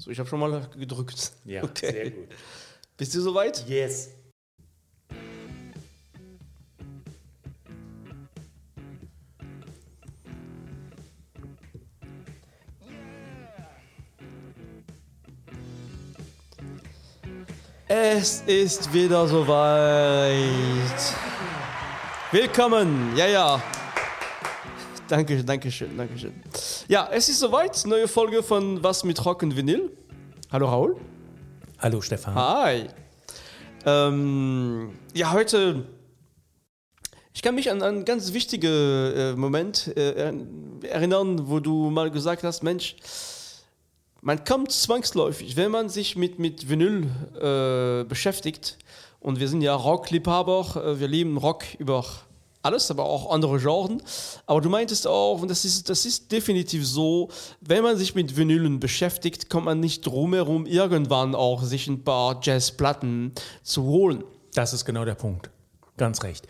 So, ich habe schon mal gedrückt. Ja, okay. sehr gut. Bist du soweit? Yes. Es ist wieder soweit. Willkommen. Ja, ja. Danke, danke schön, danke schön. Ja, es ist soweit. Neue Folge von Was mit Rock und Vinyl. Hallo Raul. Hallo Stefan. Hi. Ähm, ja, heute. Ich kann mich an einen ganz wichtigen äh, Moment äh, erinnern, wo du mal gesagt hast: Mensch, man kommt zwangsläufig, wenn man sich mit, mit Vinyl äh, beschäftigt. Und wir sind ja Rockliebhaber, äh, wir lieben Rock über alles, aber auch andere Genres. Aber du meintest auch, und das ist, das ist definitiv so, wenn man sich mit Vinylen beschäftigt, kommt man nicht drum herum, irgendwann auch sich ein paar Jazzplatten zu holen. Das ist genau der Punkt. Ganz recht.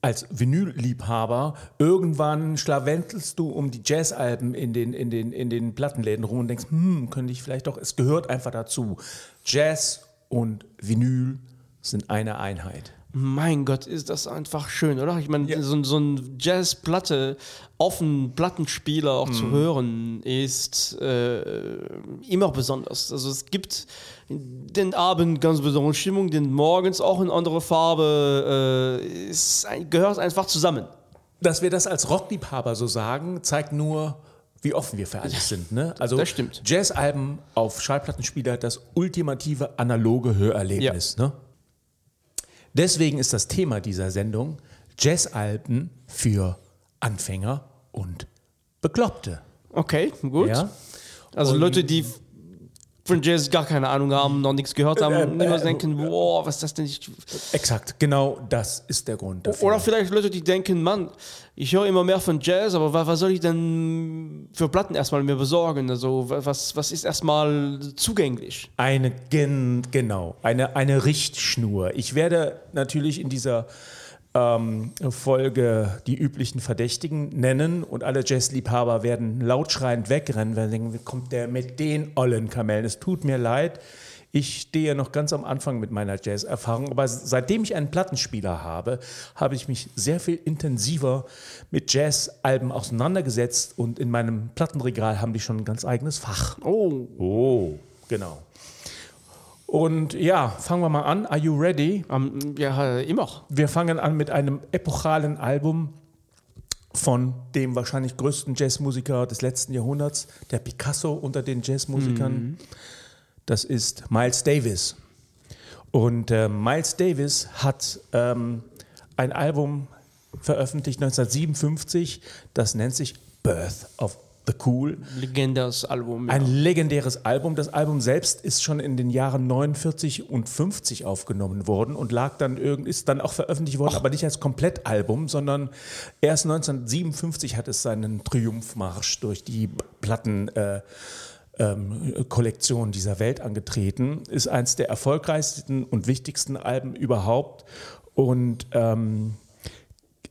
Als Vinylliebhaber, irgendwann schlawentelst du um die Jazzalben in den, in, den, in den Plattenläden rum und denkst, hm, könnte ich vielleicht doch, es gehört einfach dazu. Jazz und Vinyl sind eine Einheit. Mein Gott, ist das einfach schön, oder? Ich meine, Ja. so, so ein Jazzplatte auf einen Plattenspieler auch Mhm. zu hören, ist äh, immer besonders. Also es gibt den Abend ganz besondere Stimmung, den morgens auch in andere Farbe. Äh, es gehört einfach zusammen. Dass wir das als Rockliebhaber so sagen, zeigt nur, wie offen wir für alles sind. Ne? Also das stimmt. Jazzalben auf Schallplattenspieler, das ultimative analoge Hörerlebnis. Ne? Deswegen ist das Thema dieser Sendung Jazzalben für Anfänger und Bekloppte. Okay, gut. Ja? Also Und- Leute, die von Jazz gar keine Ahnung haben, noch nichts gehört haben, Ähm, immer äh, denken, boah, was ist das denn? Ich, Exakt, genau das ist der Grund dafür. Oder vielleicht Leute, die denken, Mann, ich höre immer mehr von Jazz, aber wa- was soll ich denn für Platten erstmal mir besorgen? Also wa- was, was ist erstmal zugänglich? Eine, gen, genau, eine, eine Richtschnur. Ich werde natürlich in dieser ähm, Folge die üblichen Verdächtigen nennen und alle Jazzliebhaber werden lautschreiend wegrennen, weil sie denken, wie kommt der mit den ollen Kamellen? Es tut mir leid. Ich stehe noch ganz am Anfang mit meiner Jazz-Erfahrung, aber seitdem ich einen Plattenspieler habe, habe ich mich sehr viel intensiver mit Jazz-Alben auseinandergesetzt und in meinem Plattenregal haben die schon ein ganz eigenes Fach. Oh, Oh, genau. Und ja, fangen wir mal an. Are you ready? ähm, ja, immer. Wir fangen an mit einem epochalen Album von dem wahrscheinlich größten Jazzmusiker des letzten Jahrhunderts, der Picasso unter den Jazzmusikern. Das ist Miles Davis. Und äh, Miles Davis hat ähm, ein Album veröffentlicht 1957, das nennt sich Birth of the Cool. Legendäres Album. Ja. Ein legendäres Album. Das Album selbst ist schon in den Jahren 49 und 50 aufgenommen worden und lag dann irgend, ist dann auch veröffentlicht worden, aber nicht als Komplettalbum, sondern erst 1957 hat es seinen Triumphmarsch durch die Platten. Äh, ähm, Kollektion dieser Welt angetreten, ist eines der erfolgreichsten und wichtigsten Alben überhaupt und ähm,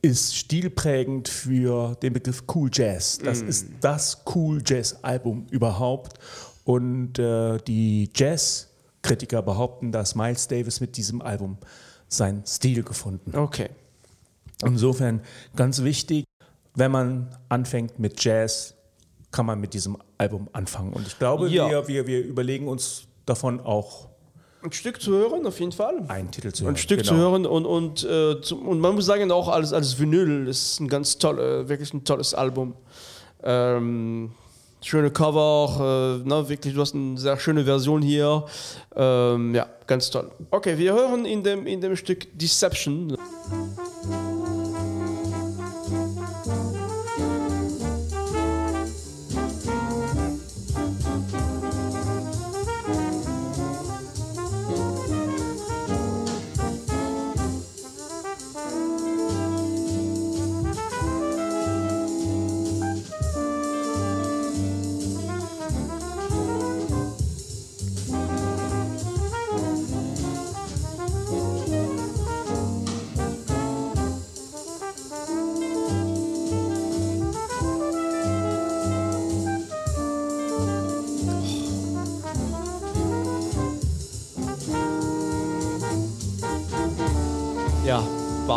ist stilprägend für den Begriff Cool Jazz. Das ist das Cool Jazz Album überhaupt. Und äh, die Jazz-Kritiker behaupten, dass Miles Davis mit diesem Album seinen Stil gefunden hat. Okay. Insofern ganz wichtig, wenn man anfängt mit Jazz, kann man mit diesem Album anfangen. Und ich glaube, Ja. wir, wir, wir überlegen uns davon auch Ein Stück zu hören, auf jeden Fall. einen Titel zu hören. Ein Stück Genau. zu hören und, und, äh, zum, und man muss sagen, auch als, als Vinyl ist ein ganz toll, äh, wirklich ein tolles Album. Ähm, schöne Cover, äh, ne, wirklich, du hast eine sehr schöne Version hier. Ähm, ja, ganz toll. Okay, wir hören in dem, in dem Stück Deception.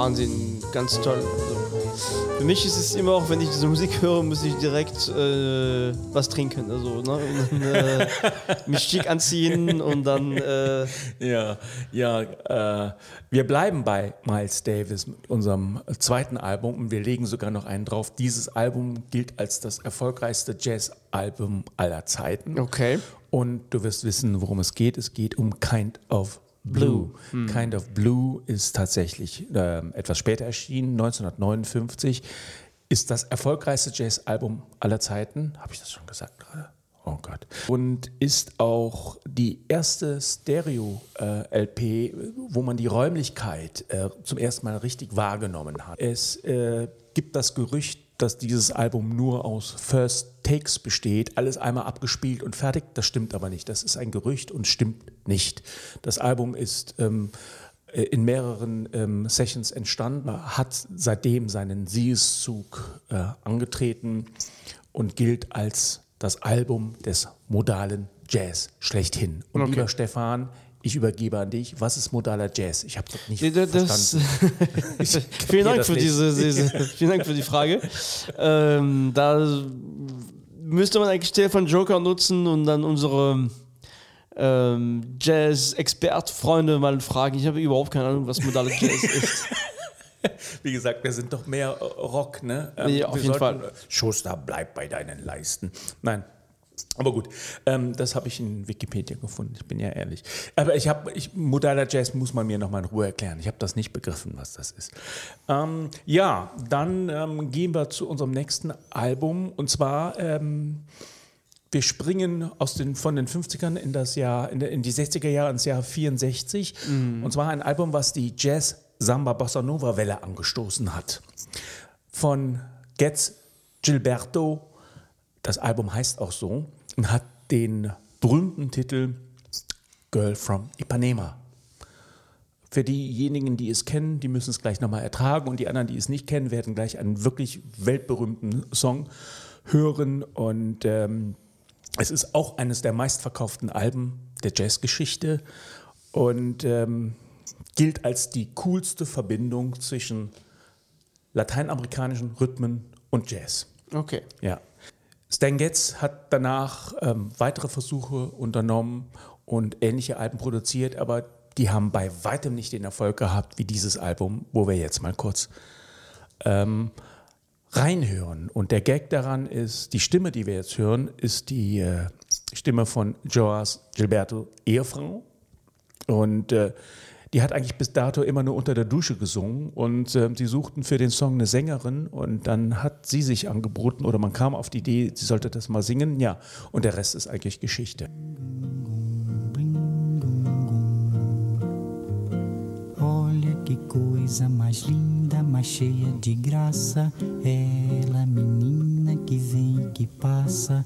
Wahnsinn, ganz toll. Also, für mich ist es immer auch, wenn ich diese Musik höre, muss ich direkt äh, was trinken. Also, ne? und äh, mich schick anziehen und dann. Äh, ja, ja. Äh, wir bleiben bei Miles Davis mit unserem zweiten Album und wir legen sogar noch einen drauf. Dieses Album gilt als das erfolgreichste Jazz-Album aller Zeiten. Okay. Und du wirst wissen, worum es geht. Es geht um Kind of Blue. Hm. Kind of Blue ist tatsächlich äh, etwas später erschienen, 1959. Ist das erfolgreichste Jazz-Album aller Zeiten. Habe ich das schon gesagt gerade? Oh Gott. Und ist auch die erste Stereo-LP, äh, wo man die Räumlichkeit äh, zum ersten Mal richtig wahrgenommen hat. Es äh, gibt das Gerücht, dass dieses Album nur aus First Takes besteht, alles einmal abgespielt und fertig. Das stimmt aber nicht. Das ist ein Gerücht und stimmt nicht. Das Album ist ähm, äh, in mehreren ähm, Sessions entstanden, hat seitdem seinen Siegeszug äh, angetreten und gilt als das Album des modalen Jazz schlechthin. Und okay. lieber Stefan, ich übergebe an dich. Was ist modaler Jazz? Ich habe das nicht das, verstanden. vielen, Dank für diese, diese, vielen Dank für die Frage. Ähm, da müsste man eigentlich Stefan Joker nutzen und dann unsere ähm, Jazz-Expert-Freunde mal fragen. Ich habe überhaupt keine Ahnung, was modaler Jazz ist. Wie gesagt, wir sind doch mehr Rock, ne? Ähm, ja, auf jeden sollten, Fall. Schuster, bleib bei deinen Leisten. Nein, aber gut, ähm, das habe ich in Wikipedia gefunden, ich bin ja ehrlich. Aber ich habe, ich, modaler Jazz muss man mir nochmal in Ruhe erklären. Ich habe das nicht begriffen, was das ist. Ähm, ja, dann ähm, gehen wir zu unserem nächsten Album. Und zwar, ähm, wir springen aus den, von den 50ern in, das Jahr, in, in die 60er Jahre ins Jahr 64. Mhm. Und zwar ein Album, was die Jazz-Samba-Bossa-Nova-Welle angestoßen hat. Von Getz Gilberto das Album heißt auch so und hat den berühmten Titel Girl from Ipanema. Für diejenigen, die es kennen, die müssen es gleich nochmal ertragen und die anderen, die es nicht kennen, werden gleich einen wirklich weltberühmten Song hören und ähm, es ist auch eines der meistverkauften Alben der Jazzgeschichte und ähm, gilt als die coolste Verbindung zwischen lateinamerikanischen Rhythmen und Jazz. Okay. Ja. Stan Getz hat danach ähm, weitere Versuche unternommen und ähnliche Alben produziert, aber die haben bei weitem nicht den Erfolg gehabt wie dieses Album, wo wir jetzt mal kurz ähm, reinhören. Und der Gag daran ist, die Stimme, die wir jetzt hören, ist die äh, Stimme von Joas Gilberto Ehefrau. Und äh, die hat eigentlich bis dato immer nur unter der Dusche gesungen und äh, sie suchten für den Song eine Sängerin und dann hat sie sich angeboten oder man kam auf die Idee, sie sollte das mal singen, ja, und der Rest ist eigentlich Geschichte. Olha que coisa mais linda, mais cheia de graça, ela menina que vem e que passa,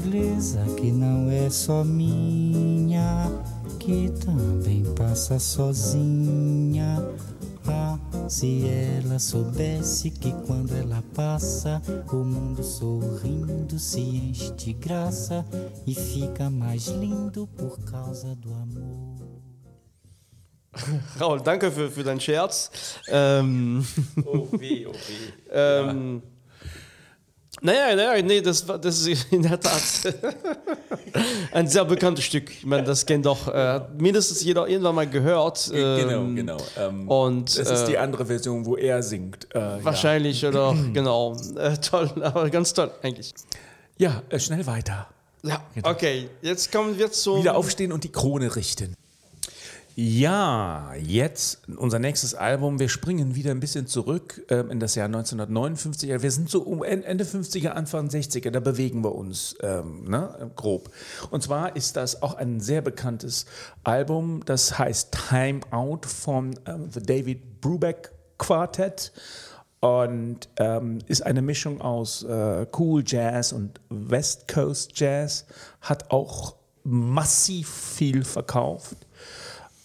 Beleza que não é só minha, que também passa sozinha. Ah, se ela soubesse que quando ela passa, o mundo sorrindo se enche de graça e fica mais lindo por causa do amor. Raul, danke für, für deinen Scherz. Ähm, oh weh, oh weh. ähm, ja. Naja, naja, nee, das, das ist in der Tat ein sehr bekanntes Stück. Ich meine, das kennt doch äh, mindestens jeder irgendwann mal gehört. Ähm, genau, genau. Ähm, und, das ist die äh, andere Version, wo er singt. Äh, wahrscheinlich, ja. oder genau. Äh, toll, aber ganz toll eigentlich. Ja, äh, schnell weiter. Ja, genau. okay. Jetzt kommen wir zu. Wieder aufstehen und die Krone richten. Ja, jetzt unser nächstes Album. Wir springen wieder ein bisschen zurück ähm, in das Jahr 1959. Wir sind so um Ende 50er, Anfang 60er, da bewegen wir uns ähm, ne, grob. Und zwar ist das auch ein sehr bekanntes Album, das heißt Time Out von ähm, The David Brubeck Quartet und ähm, ist eine Mischung aus äh, Cool Jazz und West Coast Jazz, hat auch massiv viel verkauft.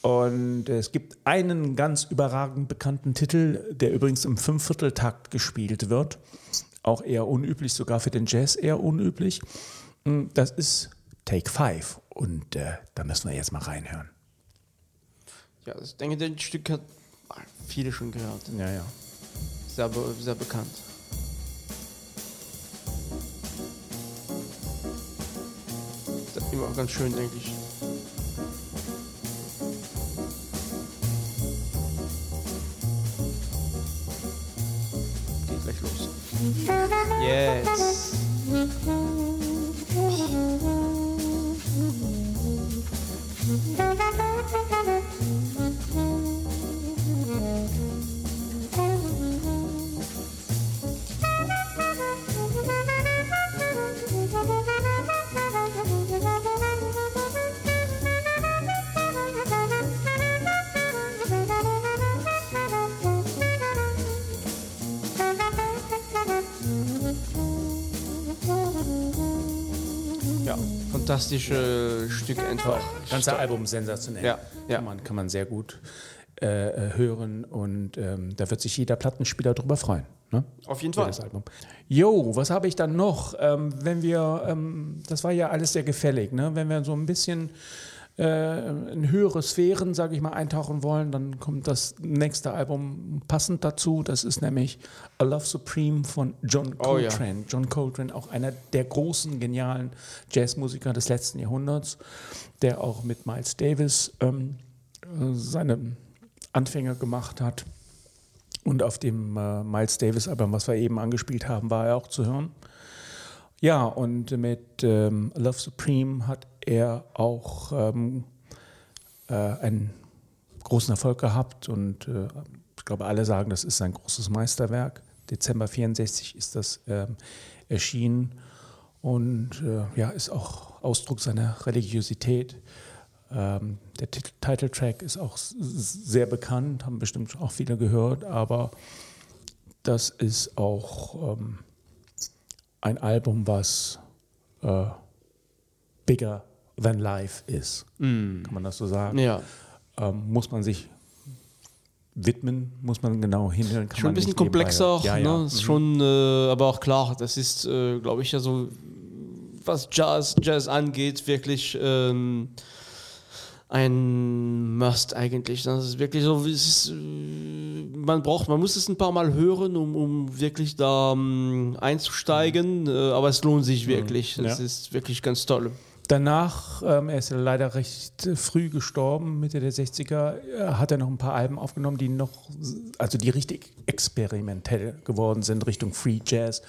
Und es gibt einen ganz überragend bekannten Titel, der übrigens im Fünfvierteltakt gespielt wird. Auch eher unüblich, sogar für den Jazz eher unüblich. Mm, das ist Take Five. Und äh, da müssen wir jetzt mal reinhören. Ja, ich denke, das Stück hat viele schon gehört. Ja, ja. Sehr, sehr bekannt. Das ist immer ganz schön, denke ich. Yes. Fantastische Stück einfach. Das ganze Album sensationell. Ja, ja. Kann, man, kann man sehr gut äh, äh, hören und ähm, da wird sich jeder Plattenspieler drüber freuen. Ne? Auf jeden Fall. Jo, was habe ich dann noch? Ähm, wenn wir, ähm, das war ja alles sehr gefällig, ne? wenn wir so ein bisschen äh, in höhere Sphären, sage ich mal, eintauchen wollen, dann kommt das nächste Album passend dazu. Das ist nämlich A Love Supreme von John Coltrane. Oh, ja. John Coltrane, auch einer der großen, genialen Jazzmusiker des letzten Jahrhunderts, der auch mit Miles Davis ähm, seine Anfänge gemacht hat. Und auf dem äh, Miles Davis-Album, was wir eben angespielt haben, war er auch zu hören. Ja, und mit ähm, Love Supreme hat er auch ähm, äh, einen großen Erfolg gehabt und äh, ich glaube, alle sagen, das ist sein großes Meisterwerk. Dezember 64 ist das ähm, erschienen und äh, ja, ist auch Ausdruck seiner Religiosität. Ähm, der Titeltrack ist auch sehr bekannt, haben bestimmt auch viele gehört, aber das ist auch ähm, ein Album, was äh, bigger than life ist. Mm. Kann man das so sagen? Ja. Ähm, muss man sich widmen, muss man genau hinhören. Schon ein bisschen komplexer auch, ja, ja. Ne? Ist mhm. schon, äh, aber auch klar, das ist, äh, glaube ich, ja so, was Jazz, Jazz angeht, wirklich ähm, ein Must eigentlich. Das ist wirklich so, ist, äh, man braucht, man muss es ein paar Mal hören, um, um wirklich da um, ähm, einzusteigen, mhm. äh, aber es lohnt sich mhm. wirklich. Das ja. ist wirklich ganz toll. Danach, ähm, er ist leider recht früh gestorben, Mitte der 60er, äh, hat er noch ein paar Alben aufgenommen, die noch, also die richtig experimentell geworden sind, Richtung Free Jazz.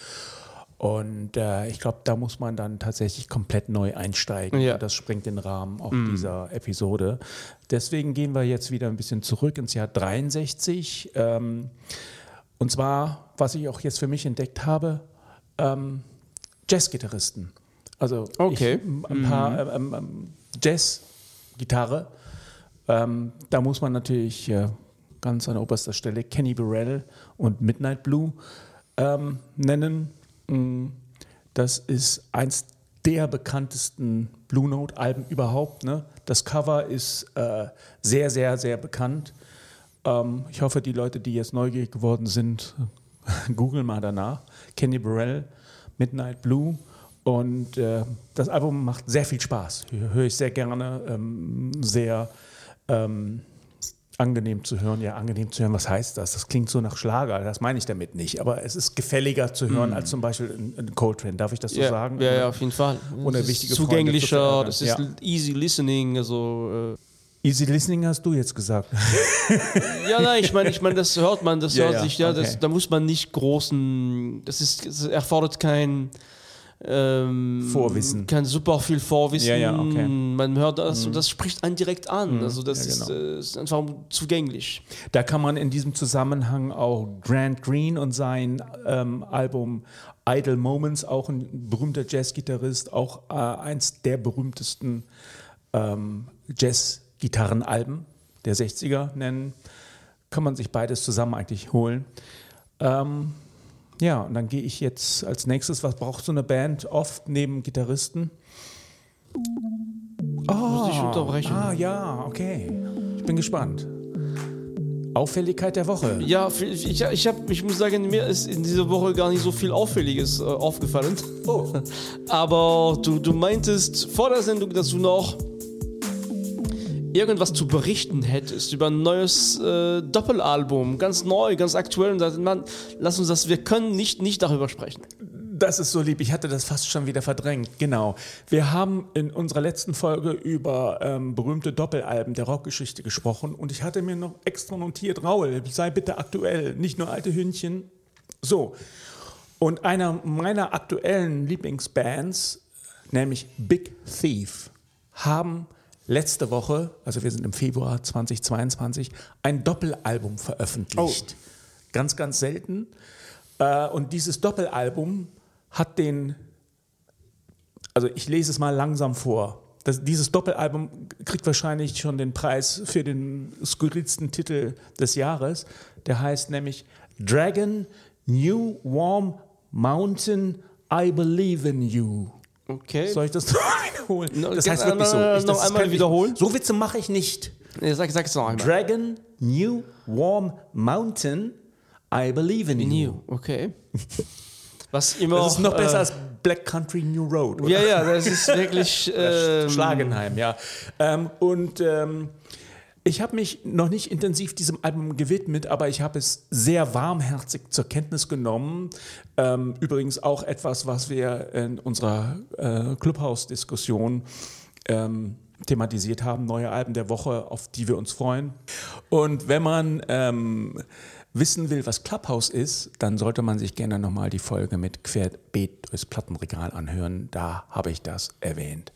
Und äh, ich glaube, da muss man dann tatsächlich komplett neu einsteigen. Ja. Das sprengt den Rahmen auch mm. dieser Episode. Deswegen gehen wir jetzt wieder ein bisschen zurück ins Jahr 63. Ähm, und zwar, was ich auch jetzt für mich entdeckt habe, ähm, Jazzgitarristen. Also okay. ich, ein paar mhm. ähm, ähm, Jazz-Gitarre. Ähm, da muss man natürlich äh, ganz an oberster Stelle Kenny Burrell und Midnight Blue ähm, nennen. Mm, das ist eins der bekanntesten Blue Note-Alben überhaupt. Ne? Das Cover ist äh, sehr, sehr, sehr bekannt. Ähm, ich hoffe, die Leute, die jetzt neugierig geworden sind, googeln mal danach. Kenny Burrell, Midnight Blue. Und äh, das Album macht sehr viel Spaß. Höre ich sehr gerne. Ähm, sehr ähm, angenehm zu hören. Ja, angenehm zu hören, was heißt das? Das klingt so nach Schlager, das meine ich damit nicht. Aber es ist gefälliger zu hören mm. als zum Beispiel ein Coltrane. Darf ich das so sagen? Ja, ja, auf jeden Fall. Ohne wichtige Zugänglicher, das ist ja. easy listening. Also, äh Easy Listening hast du jetzt gesagt. ja, nein, ich meine, ich mein, das hört man, das ja, hört ja, sich, ja, okay. das, da muss man nicht großen, das ist, das erfordert kein ähm, Vorwissen. Kann super viel Vorwissen. Ja, ja, okay. Man hört das und das spricht einen direkt an. Also das Ja, ist, genau. äh, ist einfach zugänglich. Da kann man in diesem Zusammenhang auch Grant Green und sein ähm, Album Idle Moments, auch ein berühmter Jazzgitarrist, auch äh, eins der berühmtesten ähm, Jazz-Gitarrenalben der 60er nennen. Kann man sich beides zusammen eigentlich holen. Ähm, ja, und dann gehe ich jetzt als nächstes, was braucht so eine Band oft neben Gitarristen? Muss ich unterbrechen. Ah ja, okay. Ich bin gespannt. Auffälligkeit der Woche. Ja, ich, ich, ich, hab, ich muss sagen, mir ist in dieser Woche gar nicht so viel Auffälliges äh, aufgefallen. Oh. Aber du, du meintest vor der Sendung, dass du noch irgendwas zu berichten hättest über ein neues äh, Doppelalbum, ganz neu, ganz aktuell. Und sagst, Mann, lass uns das, wir können nicht, nicht darüber sprechen. Das ist so lieb. Ich hatte das fast schon wieder verdrängt. Genau. Wir haben in unserer letzten Folge über ähm, berühmte Doppelalben der Rockgeschichte gesprochen und ich hatte mir noch extra notiert, Raul, sei bitte aktuell, nicht nur alte Hündchen. So. Und einer meiner aktuellen Lieblingsbands, nämlich Big Thief, haben letzte Woche, also wir sind im Februar 2022, ein Doppelalbum veröffentlicht. Ganz, ganz selten. Äh, und dieses Doppelalbum hat den, also ich lese es mal langsam vor. Das, dieses Doppelalbum kriegt wahrscheinlich schon den Preis für den skurrilsten Titel des Jahres. Der heißt nämlich Dragon New Warm Mountain I Believe in You. Okay. Soll ich das noch wiederholen? No, Das heißt wirklich so. Ich, noch einmal wiederholen? So Witze mache ich nicht. Nee, sag, sag es noch einmal. Dragon New Warm Mountain I Believe in You. New, okay. Was immer. Das ist noch äh, besser als Black Country New Road. Oder? Ja, ja, das ist wirklich. ähm, Schlagenheim, ja. Ähm, und ähm, ich habe mich noch nicht intensiv diesem Album gewidmet, aber ich habe es sehr warmherzig zur Kenntnis genommen. Ähm, übrigens auch etwas, was wir in unserer äh, Clubhouse-Diskussion ähm, thematisiert haben, neue Alben der Woche, auf die wir uns freuen. Und wenn man ähm, wissen will, was Clubhouse ist, dann sollte man sich gerne nochmal die Folge mit Querbeet durchs Plattenregal anhören. Da habe ich das erwähnt.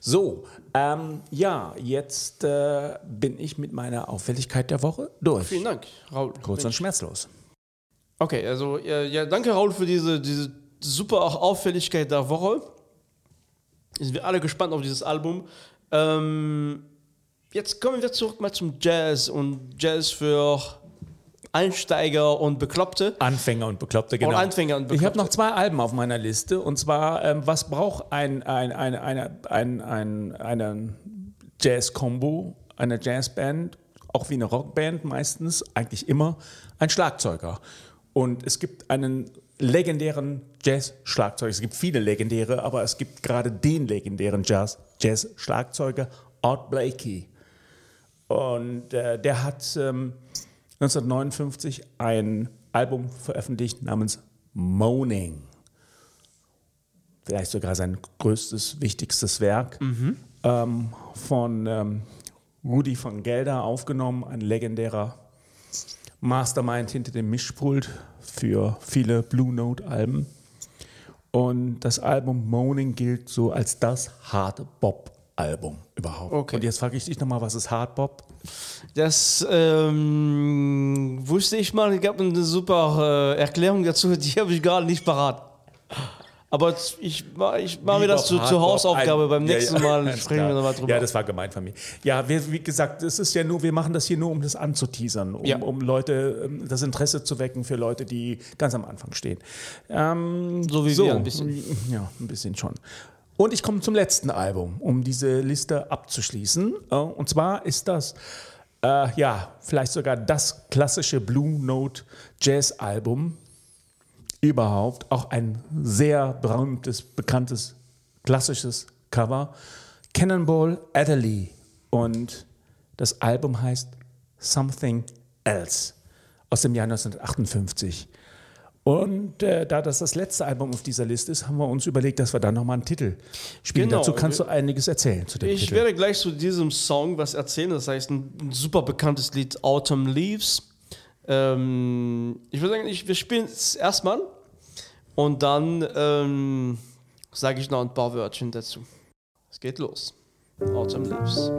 So, ähm, ja, jetzt äh, bin ich mit meiner Auffälligkeit der Woche durch. Vielen Dank, Raul. Kurz und schmerzlos. Okay, also ja, ja, danke Raul für diese, diese super auch Auffälligkeit der Woche. Sind wir alle gespannt auf dieses Album. Ähm, jetzt kommen wir zurück mal zum Jazz und Jazz für Einsteiger und Bekloppte. Anfänger und Bekloppte, genau. Anfänger und Ich Bekloppte. habe noch zwei Alben auf meiner Liste. Und zwar, ähm, was braucht ein, ein, ein, eine, ein, ein, eine Jazz-Combo, eine Jazzband, auch wie eine Rockband meistens, eigentlich immer, ein Schlagzeuger. Und es gibt einen legendären Jazz-Schlagzeuger. Es gibt viele legendäre, aber es gibt gerade den legendären Jazz- Jazz-Schlagzeuger, Art Blakey. Und äh, der hat ähm, 1959 ein Album veröffentlicht namens Moaning. Vielleicht sogar sein größtes, wichtigstes Werk. Ähm, von ähm, Rudi von Gelder aufgenommen, ein legendärer Mastermind hinter dem Mischpult für viele Blue Note-Alben. Und das Album Moaning gilt so als das Hard Bop-Album überhaupt. Okay. Und jetzt frage ich dich nochmal, was ist Hard Bop? Das ähm, wusste ich mal, es gab eine super äh, Erklärung dazu, die habe ich gerade nicht parat. Aber ich, ich mache mir das zu, zur Hausaufgabe. Bop, Beim ein- nächsten ja, ja, Mal sprechen wir nochmal drüber. Ja, das war gemeint von mir. Ja, wir, wie gesagt, es ist ja nur, wir machen das hier nur, um das anzuteasern, um, Ja. um Leute, ähm, das Interesse zu wecken für Leute, die ganz am Anfang stehen. Ähm, So wie wir ein bisschen. Ja, ein bisschen schon. Und ich komme zum letzten Album, um diese Liste abzuschließen. Äh, Und zwar ist das, äh, ja, vielleicht sogar das klassische Blue Note Jazz Album überhaupt. Auch ein sehr berühmtes, bekanntes, klassisches Cover. Cannonball Adderley. Und das Album heißt Something Else aus dem Jahr 1958. Und äh, da das das letzte Album auf dieser Liste ist, haben wir uns überlegt, dass wir da nochmal einen Titel spielen. Genau. Dazu kannst du einiges erzählen zu dem Ich Titel. werde gleich zu diesem Song was erzählen. Das heißt, ein, ein super bekanntes Lied, Autumn Leaves. Ähm, ich würde sagen, ich, wir spielen es erstmal und dann ähm, sage ich noch ein paar Wörtchen dazu. Es geht los. Autumn Leaves.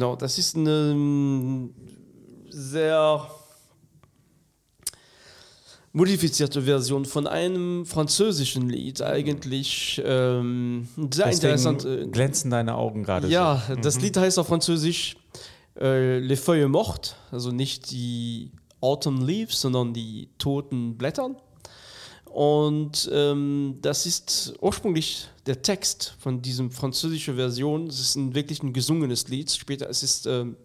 Genau, das ist eine ähm, sehr modifizierte Version von einem französischen Lied eigentlich. Ähm, sehr Deswegen interessant. äh, glänzen deine Augen gerade Ja, so. das Lied heißt auf Französisch äh, Les Feuilles Mortes, also nicht die Autumn Leaves, sondern die toten Blätter. Und ähm, das ist ursprünglich der Text von diesem französischen Version. Es ist ein wirklich ein gesungenes Lied. Später es ist ähm,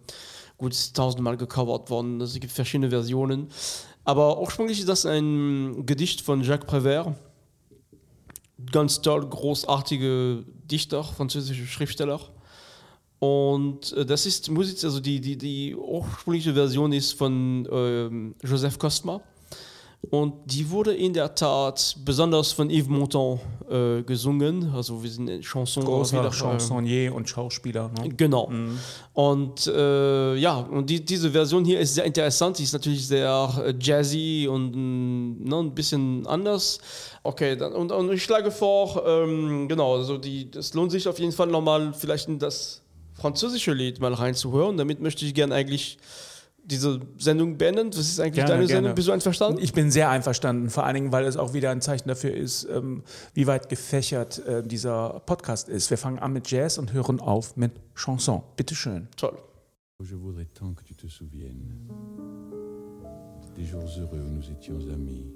gut tausendmal gecovert worden. Es gibt verschiedene Versionen. Aber ursprünglich ist das ein Gedicht von Jacques Prévert. Ganz toll, großartige Dichter, französische Schriftsteller. Und äh, das ist Musik, also die, die, die ursprüngliche Version ist von ähm, Joseph Kostma. Und die wurde in der Tat besonders von Yves Montand äh, gesungen. Also wir sind in Chanson Großer äh, Chansonnier und Schauspieler. Ne? Genau. Und äh, ja, und die, diese Version hier ist sehr interessant. Die ist natürlich sehr äh, jazzy und mm, ne, ein bisschen anders. Okay, dann, und, und ich schlage vor, ähm, genau, also die, es lohnt sich auf jeden Fall nochmal vielleicht in das französische Lied mal reinzuhören. Damit möchte ich gerne eigentlich diese Sendung beenden. Was ist eigentlich Gerne, deine gerne. Sendung? Bist du einverstanden? Ich bin sehr einverstanden, vor allen Dingen, weil es auch wieder ein Zeichen dafür ist, ähm, wie weit gefächert äh, dieser Podcast ist. Wir fangen an mit Jazz und hören auf mit Chanson. Bitteschön. Toll. Je voudrais tant que tu te souviennes des jours heureux où nous étions amis.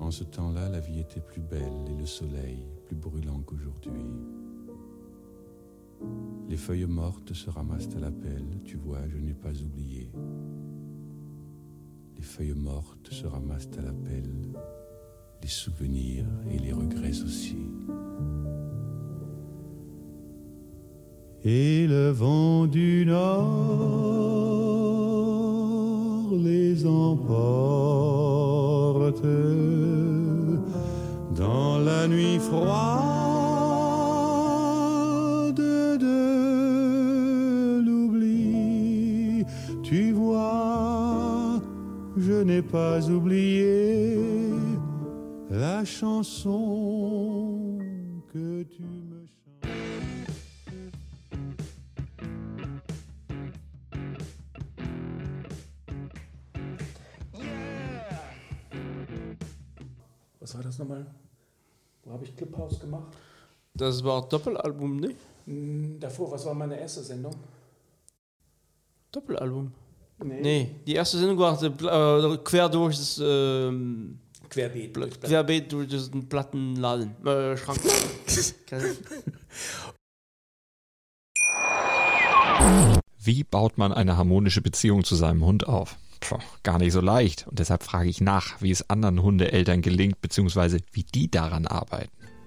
En ce temps-là, la vie était plus belle et le soleil plus brûlant qu'aujourd'hui. Les feuilles mortes se ramassent à la pelle, tu vois, je n'ai pas oublié. Les feuilles mortes se ramassent à la pelle, les souvenirs et les regrets aussi. Et le vent du nord les emporte dans la nuit froide n'ai pas oublié la chanson que tu me chantes. Was war das nochmal? Wo habe ich Clubhouse gemacht? Das war Doppelalbum, ne? Hm, Davor, was war meine erste Sendung? Doppelalbum. Nee, die erste Sendung war äh, quer durch das ähm, Querbeet. querbeet durch diesen Plattenladen. Äh, Schrank. Wie baut man eine harmonische Beziehung zu seinem Hund auf? Puh, gar nicht so leicht. Und deshalb frage ich nach, wie es anderen Hundeeltern gelingt, beziehungsweise wie die daran arbeiten.